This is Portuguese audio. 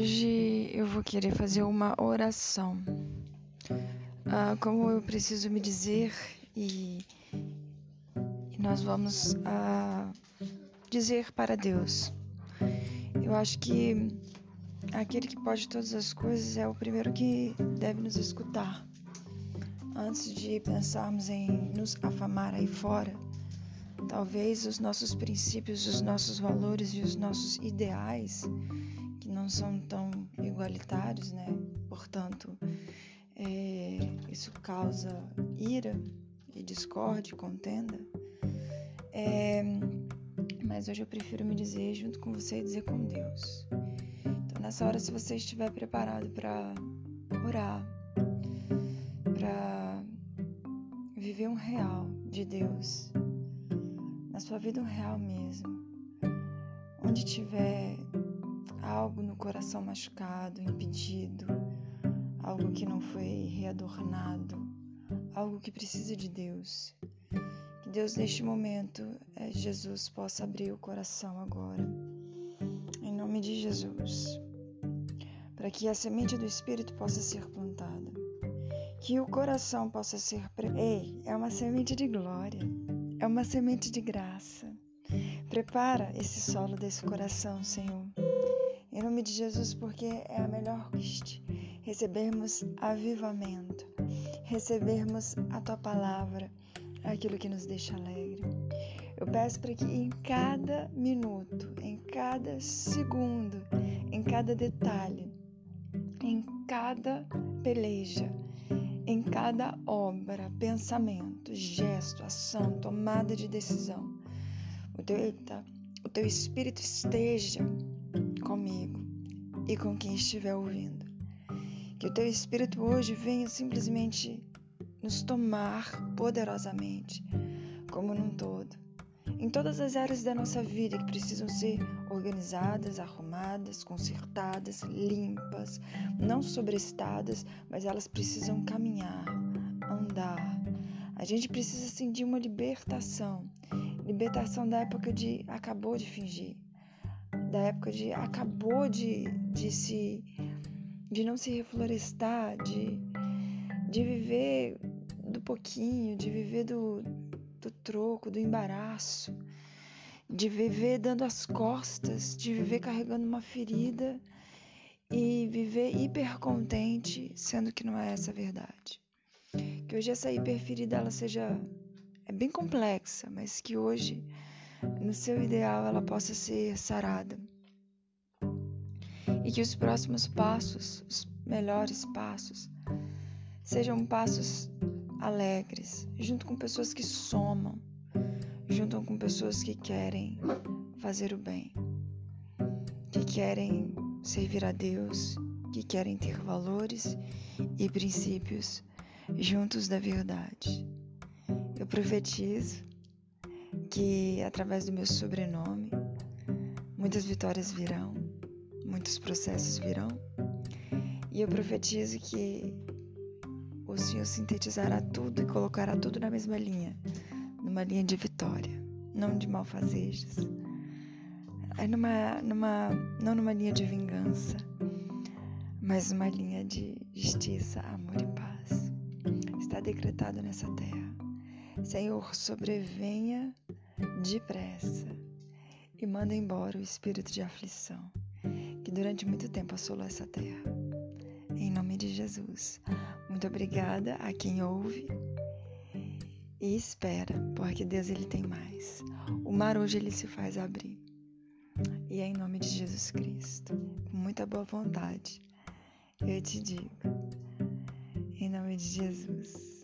Hoje eu vou querer fazer uma oração. Ah, como eu preciso me dizer e, e nós vamos ah, dizer para Deus. Eu acho que aquele que pode todas as coisas é o primeiro que deve nos escutar. Antes de pensarmos em nos afamar aí fora, talvez os nossos princípios, os nossos valores e os nossos ideais não são tão igualitários, né? Portanto, é, isso causa ira e discórdia, contenda. É, mas hoje eu prefiro me dizer junto com você e dizer com Deus. Então, nessa hora, se você estiver preparado para orar, para viver um real de Deus, na sua vida um real mesmo, onde tiver algo no coração machucado, impedido, algo que não foi readornado, algo que precisa de Deus. Que Deus, neste momento, é, Jesus possa abrir o coração agora, em nome de Jesus, para que a semente do Espírito possa ser plantada, que o coração possa ser. Pre... Ei, é uma semente de glória, é uma semente de graça. Prepara esse solo desse coração, Senhor em nome de Jesus, porque é a melhor coisa recebermos avivamento, recebermos a tua palavra, aquilo que nos deixa alegre. Eu peço para que em cada minuto, em cada segundo, em cada detalhe, em cada peleja, em cada obra, pensamento, gesto, ação, tomada de decisão, o teu, o teu espírito esteja comigo e com quem estiver ouvindo. Que o teu Espírito hoje venha simplesmente nos tomar poderosamente, como num todo, em todas as áreas da nossa vida que precisam ser organizadas, arrumadas, consertadas, limpas, não sobrestadas, mas elas precisam caminhar, andar. A gente precisa sentir uma libertação libertação da época de acabou de fingir da época de acabou de, de se de não se reflorestar, de, de viver do pouquinho, de viver do, do troco, do embaraço, de viver dando as costas, de viver carregando uma ferida e viver hipercontente, sendo que não é essa a verdade. Que hoje essa hiperferida ela seja é bem complexa, mas que hoje no seu ideal ela possa ser sarada. E que os próximos passos, os melhores passos, sejam passos alegres, junto com pessoas que somam, junto com pessoas que querem fazer o bem, que querem servir a Deus, que querem ter valores e princípios juntos da verdade. Eu profetizo que através do meu sobrenome muitas vitórias virão, muitos processos virão, e eu profetizo que o Senhor sintetizará tudo e colocará tudo na mesma linha, numa linha de vitória, não de malfazejos, é numa, numa, não numa linha de vingança, mas numa linha de justiça, amor e paz. Está decretado nessa terra. Senhor, sobrevenha depressa e manda embora o espírito de aflição que durante muito tempo assolou essa terra. Em nome de Jesus. Muito obrigada a quem ouve e espera, porque Deus ele tem mais. O mar hoje ele se faz abrir. E é em nome de Jesus Cristo, com muita boa vontade, eu te digo, em nome de Jesus.